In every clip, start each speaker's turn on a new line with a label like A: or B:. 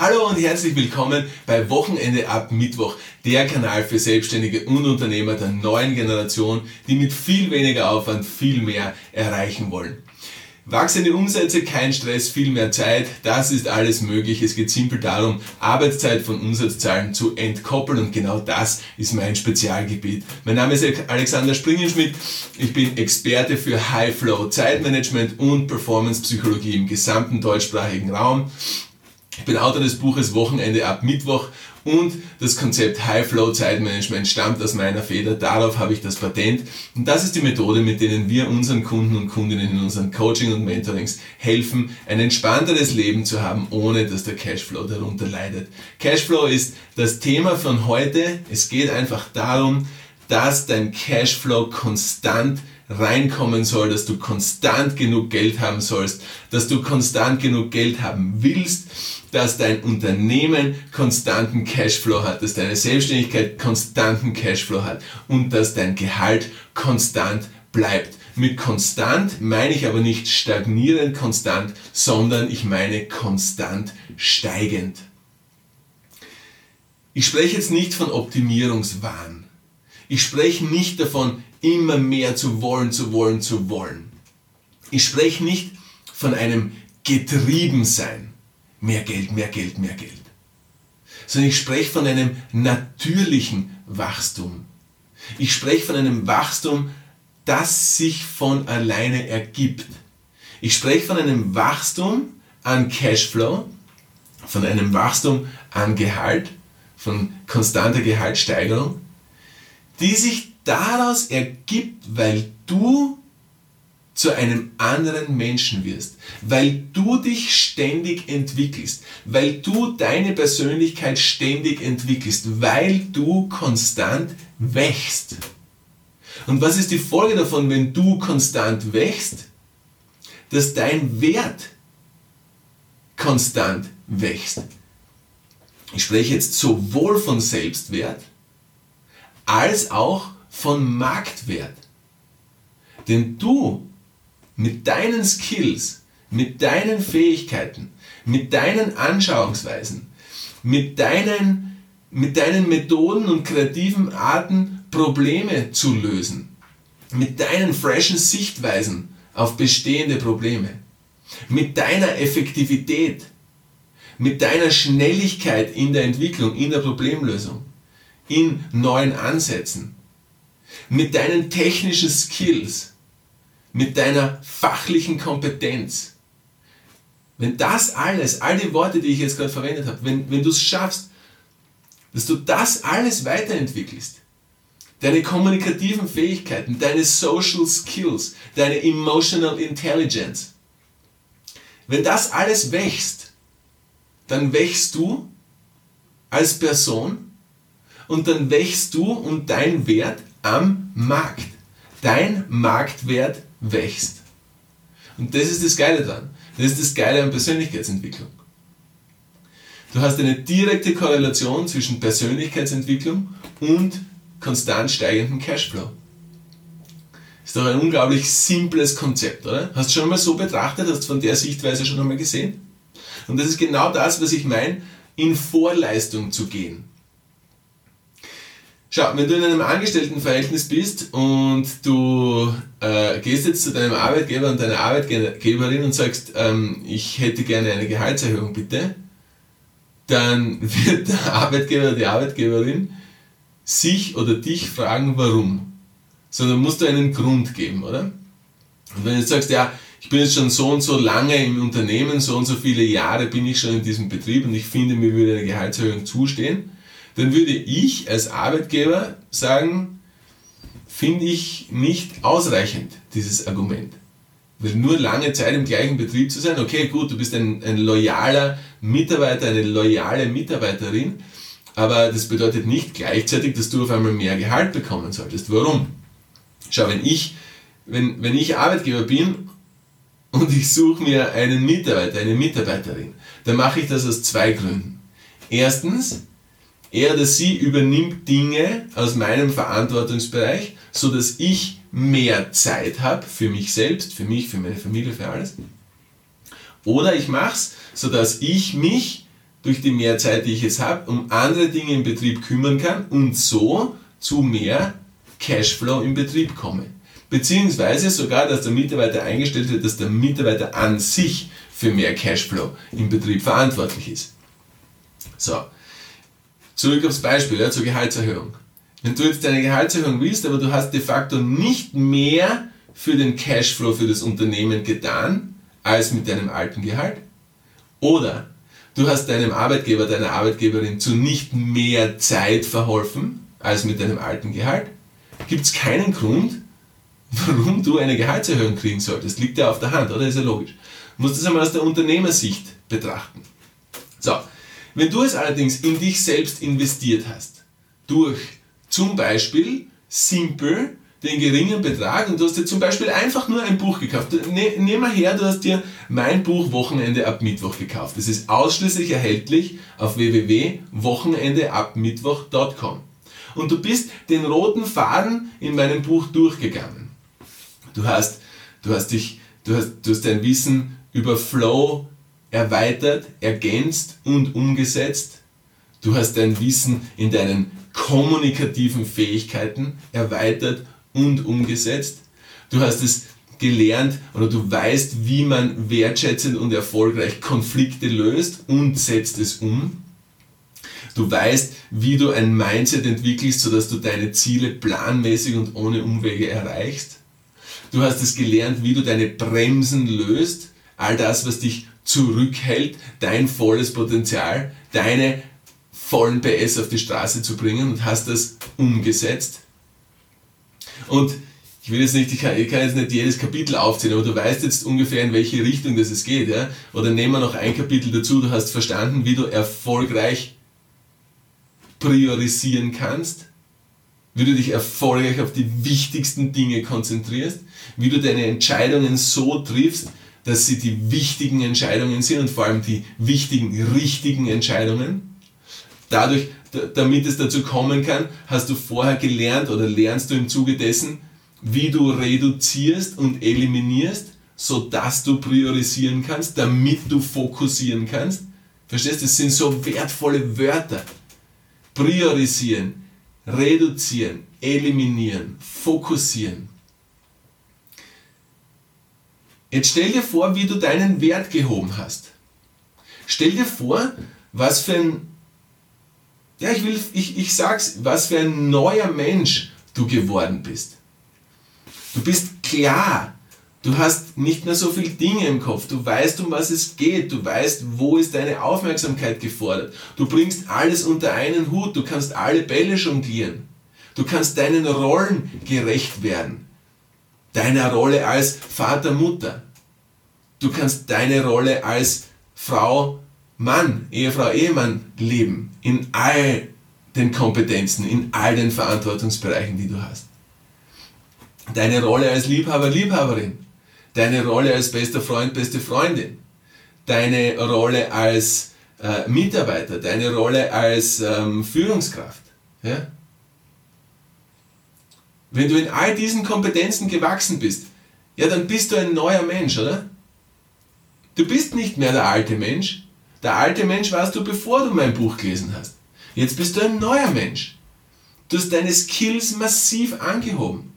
A: Hallo und herzlich willkommen bei Wochenende ab Mittwoch, der Kanal für Selbstständige und Unternehmer der neuen Generation, die mit viel weniger Aufwand viel mehr erreichen wollen. Wachsende Umsätze, kein Stress, viel mehr Zeit, das ist alles möglich. Es geht simpel darum, Arbeitszeit von Umsatzzahlen zu entkoppeln und genau das ist mein Spezialgebiet. Mein Name ist Alexander Springenschmidt, ich bin Experte für High Flow Zeitmanagement und Performance Psychologie im gesamten deutschsprachigen Raum. Ich bin Autor des Buches Wochenende ab Mittwoch und das Konzept High Flow Zeitmanagement stammt aus meiner Feder. Darauf habe ich das Patent. Und das ist die Methode, mit denen wir unseren Kunden und Kundinnen in unseren Coaching und Mentorings helfen, ein entspannteres Leben zu haben, ohne dass der Cashflow darunter leidet. Cashflow ist das Thema von heute. Es geht einfach darum, dass dein Cashflow konstant reinkommen soll, dass du konstant genug Geld haben sollst, dass du konstant genug Geld haben willst, dass dein Unternehmen konstanten Cashflow hat, dass deine Selbstständigkeit konstanten Cashflow hat und dass dein Gehalt konstant bleibt. Mit konstant meine ich aber nicht stagnierend konstant, sondern ich meine konstant steigend. Ich spreche jetzt nicht von Optimierungswahn. Ich spreche nicht davon, immer mehr zu wollen, zu wollen, zu wollen. Ich spreche nicht von einem Getriebensein. Mehr Geld, mehr Geld, mehr Geld. Sondern ich spreche von einem natürlichen Wachstum. Ich spreche von einem Wachstum, das sich von alleine ergibt. Ich spreche von einem Wachstum an Cashflow, von einem Wachstum an Gehalt, von konstanter Gehaltssteigerung, die sich daraus ergibt, weil du zu einem anderen Menschen wirst, weil du dich ständig entwickelst, weil du deine Persönlichkeit ständig entwickelst, weil du konstant wächst. Und was ist die Folge davon, wenn du konstant wächst? Dass dein Wert konstant wächst. Ich spreche jetzt sowohl von Selbstwert als auch von Marktwert. Denn du mit deinen Skills, mit deinen Fähigkeiten, mit deinen Anschauungsweisen, mit deinen, mit deinen Methoden und kreativen Arten Probleme zu lösen, mit deinen freshen Sichtweisen auf bestehende Probleme, mit deiner Effektivität, mit deiner Schnelligkeit in der Entwicklung, in der Problemlösung, in neuen Ansätzen, mit deinen technischen Skills, mit deiner fachlichen Kompetenz. Wenn das alles, all die Worte, die ich jetzt gerade verwendet habe, wenn, wenn du es schaffst, dass du das alles weiterentwickelst, deine kommunikativen Fähigkeiten, deine Social Skills, deine Emotional Intelligence, wenn das alles wächst, dann wächst du als Person und dann wächst du und dein Wert am Markt. Dein Marktwert wächst. Und das ist das Geile daran. Das ist das Geile an Persönlichkeitsentwicklung. Du hast eine direkte Korrelation zwischen Persönlichkeitsentwicklung und konstant steigendem Cashflow. Ist doch ein unglaublich simples Konzept, oder? Hast du schon mal so betrachtet, hast du von der Sichtweise schon einmal gesehen? Und das ist genau das, was ich meine, in Vorleistung zu gehen. Schau, wenn du in einem Angestelltenverhältnis bist und du äh, gehst jetzt zu deinem Arbeitgeber und deiner Arbeitgeberin und sagst, ähm, ich hätte gerne eine Gehaltserhöhung, bitte, dann wird der Arbeitgeber oder die Arbeitgeberin sich oder dich fragen, warum. Sondern musst du einen Grund geben, oder? Und wenn du jetzt sagst, ja, ich bin jetzt schon so und so lange im Unternehmen, so und so viele Jahre bin ich schon in diesem Betrieb und ich finde, mir würde eine Gehaltserhöhung zustehen, dann würde ich als Arbeitgeber sagen, finde ich nicht ausreichend, dieses Argument. Weil nur lange Zeit im gleichen Betrieb zu sein, okay, gut, du bist ein, ein loyaler Mitarbeiter, eine loyale Mitarbeiterin, aber das bedeutet nicht gleichzeitig, dass du auf einmal mehr Gehalt bekommen solltest. Warum? Schau, wenn ich, wenn, wenn ich Arbeitgeber bin und ich suche mir einen Mitarbeiter, eine Mitarbeiterin, dann mache ich das aus zwei Gründen. Erstens, er oder sie übernimmt Dinge aus meinem Verantwortungsbereich, so dass ich mehr Zeit habe für mich selbst, für mich, für meine Familie, für alles. Oder ich mache es, so dass ich mich durch die mehr Zeit, die ich jetzt habe, um andere Dinge im Betrieb kümmern kann und so zu mehr Cashflow im Betrieb komme. Beziehungsweise sogar, dass der Mitarbeiter eingestellt wird, dass der Mitarbeiter an sich für mehr Cashflow im Betrieb verantwortlich ist. So, zurück aufs Beispiel, ja, zur Gehaltserhöhung. Wenn du jetzt deine Gehaltserhöhung willst, aber du hast de facto nicht mehr für den Cashflow für das Unternehmen getan, als mit deinem alten Gehalt, oder du hast deinem Arbeitgeber, deiner Arbeitgeberin zu nicht mehr Zeit verholfen, als mit deinem alten Gehalt, gibt es keinen Grund, warum du eine Gehaltserhöhung kriegen solltest. Liegt ja auf der Hand, oder? Ist ja logisch. Du musst das einmal aus der Unternehmersicht betrachten. So, wenn du es allerdings in dich selbst investiert hast, durch zum Beispiel simpel den geringen Betrag und du hast dir zum Beispiel einfach nur ein Buch gekauft. Ne, nehm mal her, du hast dir mein Buch Wochenende ab Mittwoch gekauft. Es ist ausschließlich erhältlich auf www.wochenendeabmittwoch.com. Und du bist den roten Faden in meinem Buch durchgegangen. Du hast, du hast dich, du hast, du hast dein Wissen über Flow erweitert, ergänzt und umgesetzt. Du hast dein Wissen in deinen kommunikativen Fähigkeiten erweitert und umgesetzt. Du hast es gelernt oder du weißt, wie man wertschätzend und erfolgreich Konflikte löst und setzt es um. Du weißt, wie du ein Mindset entwickelst, sodass du deine Ziele planmäßig und ohne Umwege erreichst. Du hast es gelernt, wie du deine Bremsen löst, all das, was dich zurückhält, dein volles Potenzial, deine vollen PS auf die Straße zu bringen und hast das umgesetzt. Und ich will jetzt nicht, ich kann, ich kann, jetzt nicht jedes Kapitel aufzählen, aber du weißt jetzt ungefähr, in welche Richtung das es geht. Ja? Oder nehmen wir noch ein Kapitel dazu, du hast verstanden, wie du erfolgreich priorisieren kannst, wie du dich erfolgreich auf die wichtigsten Dinge konzentrierst, wie du deine Entscheidungen so triffst, dass sie die wichtigen Entscheidungen sind und vor allem die wichtigen, richtigen Entscheidungen. Dadurch, damit es dazu kommen kann, hast du vorher gelernt oder lernst du im Zuge dessen, wie du reduzierst und eliminierst, sodass du priorisieren kannst, damit du fokussieren kannst. Verstehst du? Das sind so wertvolle Wörter. Priorisieren, reduzieren, eliminieren, fokussieren. Jetzt stell dir vor, wie du deinen Wert gehoben hast. Stell dir vor, was für ein, ja, ich will, ich, ich sag's, was für ein neuer Mensch du geworden bist. Du bist klar. Du hast nicht mehr so viele Dinge im Kopf. Du weißt, um was es geht. Du weißt, wo ist deine Aufmerksamkeit gefordert. Du bringst alles unter einen Hut. Du kannst alle Bälle jonglieren. Du kannst deinen Rollen gerecht werden deiner Rolle als Vater, Mutter. Du kannst deine Rolle als Frau, Mann, Ehefrau, Ehemann leben. In all den Kompetenzen, in all den Verantwortungsbereichen, die du hast. Deine Rolle als Liebhaber, Liebhaberin. Deine Rolle als bester Freund, beste Freundin. Deine Rolle als äh, Mitarbeiter. Deine Rolle als ähm, Führungskraft. Ja? Wenn du in all diesen Kompetenzen gewachsen bist, ja, dann bist du ein neuer Mensch, oder? Du bist nicht mehr der alte Mensch. Der alte Mensch warst du, bevor du mein Buch gelesen hast. Jetzt bist du ein neuer Mensch. Du hast deine Skills massiv angehoben.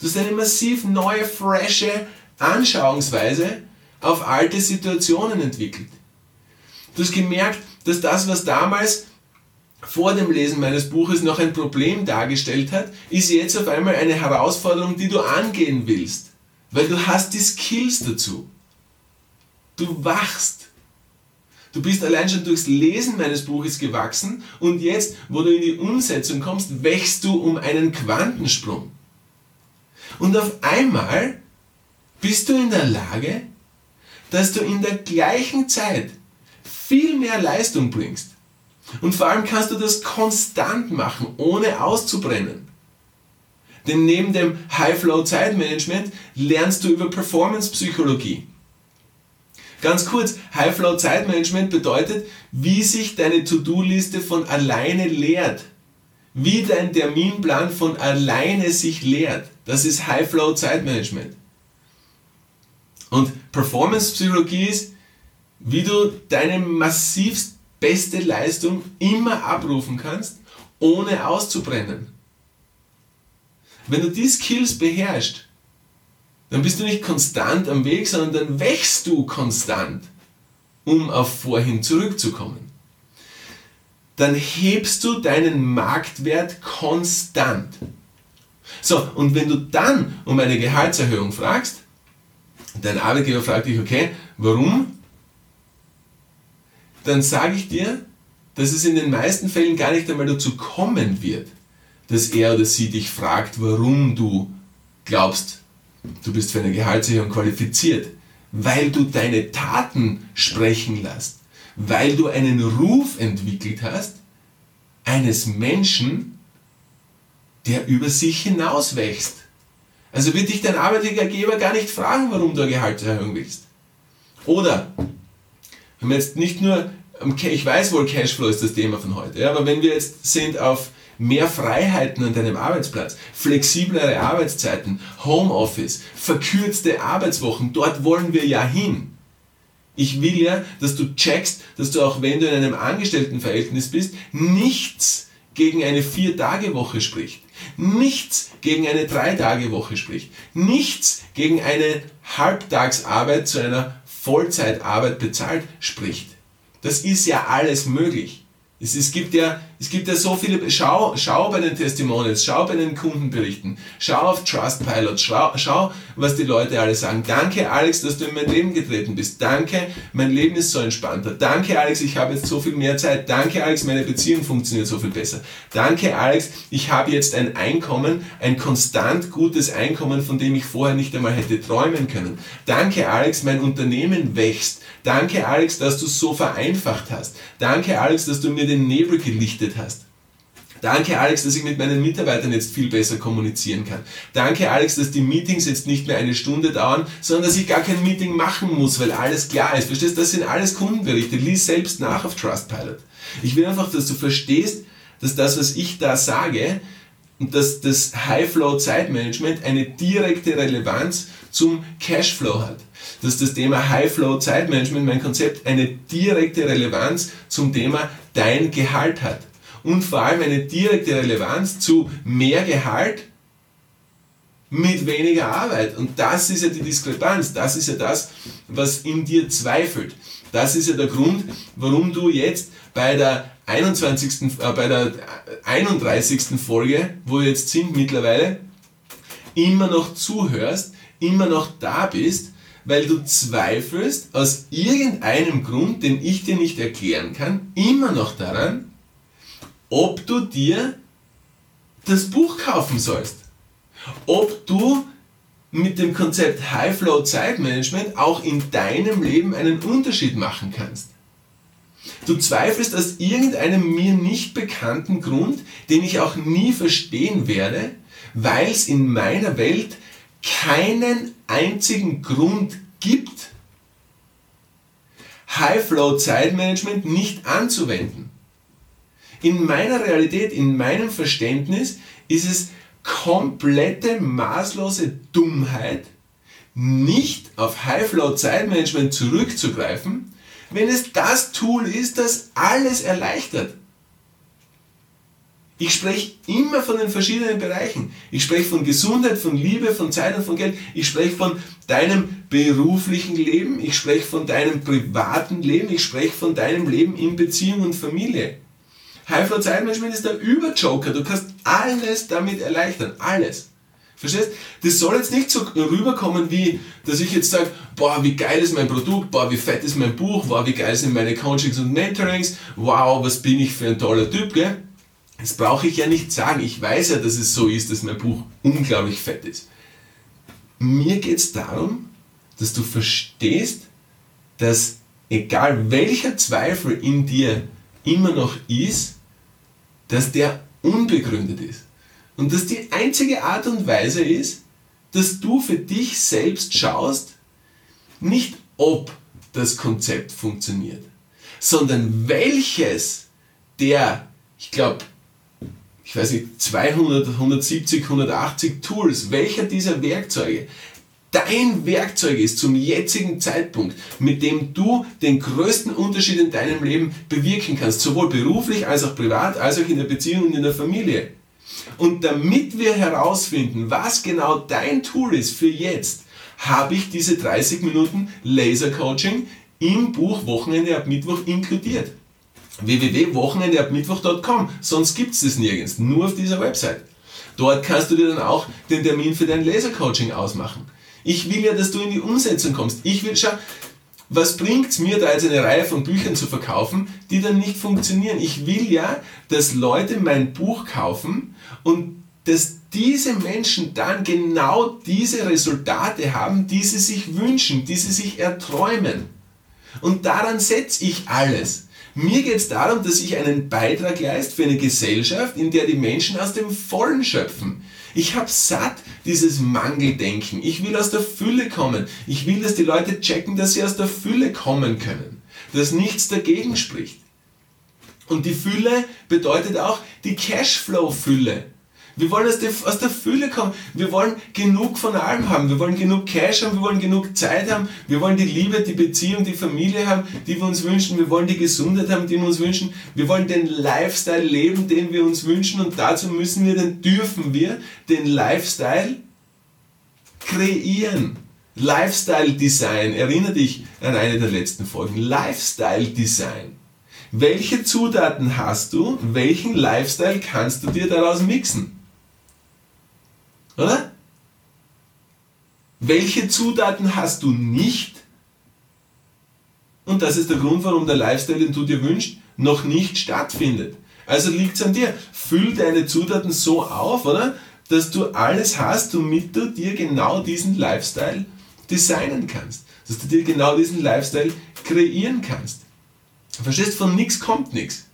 A: Du hast eine massiv neue, frische Anschauungsweise auf alte Situationen entwickelt. Du hast gemerkt, dass das, was damals vor dem Lesen meines Buches noch ein Problem dargestellt hat, ist jetzt auf einmal eine Herausforderung, die du angehen willst. Weil du hast die Skills dazu. Du wachst. Du bist allein schon durchs Lesen meines Buches gewachsen und jetzt, wo du in die Umsetzung kommst, wächst du um einen Quantensprung. Und auf einmal bist du in der Lage, dass du in der gleichen Zeit viel mehr Leistung bringst und vor allem kannst du das konstant machen, ohne auszubrennen. Denn neben dem High-Flow-Zeitmanagement lernst du über Performance-Psychologie. Ganz kurz, High-Flow-Zeitmanagement bedeutet, wie sich deine To-Do-Liste von alleine leert. Wie dein Terminplan von alleine sich leert. Das ist High-Flow-Zeitmanagement. Und Performance-Psychologie ist, wie du deine massivst beste Leistung immer abrufen kannst, ohne auszubrennen. Wenn du die Skills beherrschst, dann bist du nicht konstant am Weg, sondern dann wächst du konstant, um auf vorhin zurückzukommen. Dann hebst du deinen Marktwert konstant. So, und wenn du dann um eine Gehaltserhöhung fragst, dein Arbeitgeber fragt dich, okay, warum? Dann sage ich dir, dass es in den meisten Fällen gar nicht einmal dazu kommen wird, dass er oder sie dich fragt, warum du glaubst, du bist für eine Gehaltserhöhung qualifiziert, weil du deine Taten sprechen lässt, weil du einen Ruf entwickelt hast, eines Menschen, der über sich hinaus wächst. Also wird dich dein Arbeitgeber gar nicht fragen, warum du eine Gehaltserhöhung willst. Oder, wenn wir jetzt nicht nur, ich weiß wohl, Cashflow ist das Thema von heute, aber wenn wir jetzt sind auf mehr Freiheiten an deinem Arbeitsplatz, flexiblere Arbeitszeiten, Homeoffice, verkürzte Arbeitswochen, dort wollen wir ja hin. Ich will ja, dass du checkst, dass du auch wenn du in einem Angestelltenverhältnis bist, nichts gegen eine Vier-Tage-Woche spricht. Nichts gegen eine Drei-Tage-Woche spricht. Nichts gegen eine Halbtagsarbeit zu einer Vollzeitarbeit bezahlt spricht. Das ist ja alles möglich. Es, es, gibt ja, es gibt ja so viele, schau, schau bei den Testimonials, schau bei den Kundenberichten, schau auf Trustpilot, schau, schau, was die Leute alle sagen. Danke Alex, dass du in mein Leben getreten bist. Danke, mein Leben ist so entspannter. Danke Alex, ich habe jetzt so viel mehr Zeit. Danke Alex, meine Beziehung funktioniert so viel besser. Danke Alex, ich habe jetzt ein Einkommen, ein konstant gutes Einkommen, von dem ich vorher nicht einmal hätte träumen können. Danke Alex, mein Unternehmen wächst. Danke Alex, dass du es so vereinfacht hast. Danke Alex, dass du mir den Nebel gelichtet hast. Danke Alex, dass ich mit meinen Mitarbeitern jetzt viel besser kommunizieren kann. Danke Alex, dass die Meetings jetzt nicht mehr eine Stunde dauern, sondern dass ich gar kein Meeting machen muss, weil alles klar ist. Verstehst? du, Das sind alles Kundenberichte. Lies selbst nach auf Trustpilot. Ich will einfach, dass du verstehst, dass das, was ich da sage, und dass das High-Flow-Zeitmanagement eine direkte Relevanz zum Cashflow hat dass das Thema High-Flow-Zeitmanagement, mein Konzept, eine direkte Relevanz zum Thema dein Gehalt hat. Und vor allem eine direkte Relevanz zu mehr Gehalt mit weniger Arbeit. Und das ist ja die Diskrepanz. Das ist ja das, was in dir zweifelt. Das ist ja der Grund, warum du jetzt bei der 21. Äh, bei der 31. Folge, wo wir jetzt sind mittlerweile, immer noch zuhörst, immer noch da bist weil du zweifelst aus irgendeinem Grund, den ich dir nicht erklären kann, immer noch daran, ob du dir das Buch kaufen sollst. Ob du mit dem Konzept High Flow Zeitmanagement auch in deinem Leben einen Unterschied machen kannst. Du zweifelst aus irgendeinem mir nicht bekannten Grund, den ich auch nie verstehen werde, weil es in meiner Welt keinen einzigen Grund gibt, High-Flow-Zeitmanagement nicht anzuwenden. In meiner Realität, in meinem Verständnis ist es komplette maßlose Dummheit, nicht auf High-Flow-Zeitmanagement zurückzugreifen, wenn es das Tool ist, das alles erleichtert. Ich spreche immer von den verschiedenen Bereichen. Ich spreche von Gesundheit, von Liebe, von Zeit und von Geld. Ich spreche von deinem beruflichen Leben. Ich spreche von deinem privaten Leben. Ich spreche von deinem Leben in Beziehung und Familie. High Flow Zeitmanagement ist der Überjoker. Du kannst alles damit erleichtern. Alles. Verstehst? Das soll jetzt nicht so rüberkommen, wie, dass ich jetzt sage, boah, wie geil ist mein Produkt, boah, wie fett ist mein Buch, boah, wie geil sind meine Coachings und Mentorings, wow, was bin ich für ein toller Typ, gell? Das brauche ich ja nicht sagen. Ich weiß ja, dass es so ist, dass mein Buch unglaublich fett ist. Mir geht es darum, dass du verstehst, dass egal welcher Zweifel in dir immer noch ist, dass der unbegründet ist. Und dass die einzige Art und Weise ist, dass du für dich selbst schaust, nicht ob das Konzept funktioniert, sondern welches der, ich glaube, ich weiß nicht, 200, 170, 180 Tools, welcher dieser Werkzeuge dein Werkzeug ist zum jetzigen Zeitpunkt, mit dem du den größten Unterschied in deinem Leben bewirken kannst, sowohl beruflich als auch privat, als auch in der Beziehung und in der Familie. Und damit wir herausfinden, was genau dein Tool ist für jetzt, habe ich diese 30 Minuten Laser Coaching im Buch Wochenende ab Mittwoch inkludiert. www.wochenendeabmittwoch.com, sonst gibt es das nirgends, nur auf dieser Website. Dort kannst du dir dann auch den Termin für dein Laser-Coaching ausmachen. Ich will ja, dass du in die Umsetzung kommst. Ich will, schau, was bringt es mir da jetzt eine Reihe von Büchern zu verkaufen, die dann nicht funktionieren? Ich will ja, dass Leute mein Buch kaufen und dass diese Menschen dann genau diese Resultate haben, die sie sich wünschen, die sie sich erträumen. Und daran setze ich alles. Mir geht es darum, dass ich einen Beitrag leiste für eine Gesellschaft, in der die Menschen aus dem Vollen schöpfen. Ich habe satt dieses Mangeldenken. Ich will aus der Fülle kommen. Ich will, dass die Leute checken, dass sie aus der Fülle kommen können. Dass nichts dagegen spricht. Und die Fülle bedeutet auch die Cashflow-Fülle. Wir wollen aus der, aus der Fülle kommen. Wir wollen genug von allem haben. Wir wollen genug Cash haben. Wir wollen genug Zeit haben. Wir wollen die Liebe, die Beziehung, die Familie haben, die wir uns wünschen. Wir wollen die Gesundheit haben, die wir uns wünschen. Wir wollen den Lifestyle leben, den wir uns wünschen. Und dazu müssen wir, dann dürfen wir den Lifestyle kreieren. Lifestyle Design. Erinnere dich an eine der letzten Folgen. Lifestyle Design. Welche Zutaten hast du? Welchen Lifestyle kannst du dir daraus mixen? Oder? Welche Zutaten hast du nicht? Und das ist der Grund, warum der Lifestyle, den du dir wünschst, noch nicht stattfindet. Also liegt es an dir. Füll deine Zutaten so auf, oder? Dass du alles hast, damit du dir genau diesen Lifestyle designen kannst. Dass du dir genau diesen Lifestyle kreieren kannst. Verstehst, von nichts kommt nichts.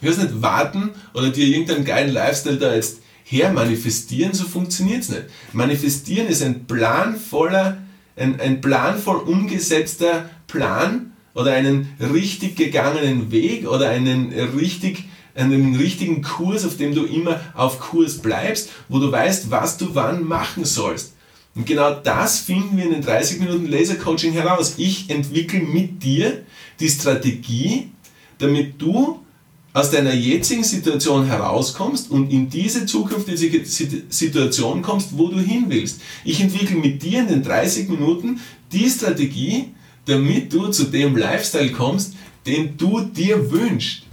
A: Du wirst nicht warten oder dir irgendeinen geilen Lifestyle da jetzt her manifestieren, so funktioniert es nicht. Manifestieren ist ein planvoller, ein, ein planvoll umgesetzter Plan oder einen richtig gegangenen Weg oder einen richtig einen richtigen Kurs, auf dem du immer auf Kurs bleibst, wo du weißt, was du wann machen sollst. Und genau das finden wir in den 30 Minuten Laser Coaching heraus. Ich entwickle mit dir die Strategie, damit du aus deiner jetzigen Situation herauskommst und in diese zukünftige Situation kommst, wo du hin willst. Ich entwickle mit dir in den 30 Minuten die Strategie, damit du zu dem Lifestyle kommst, den du dir wünschst.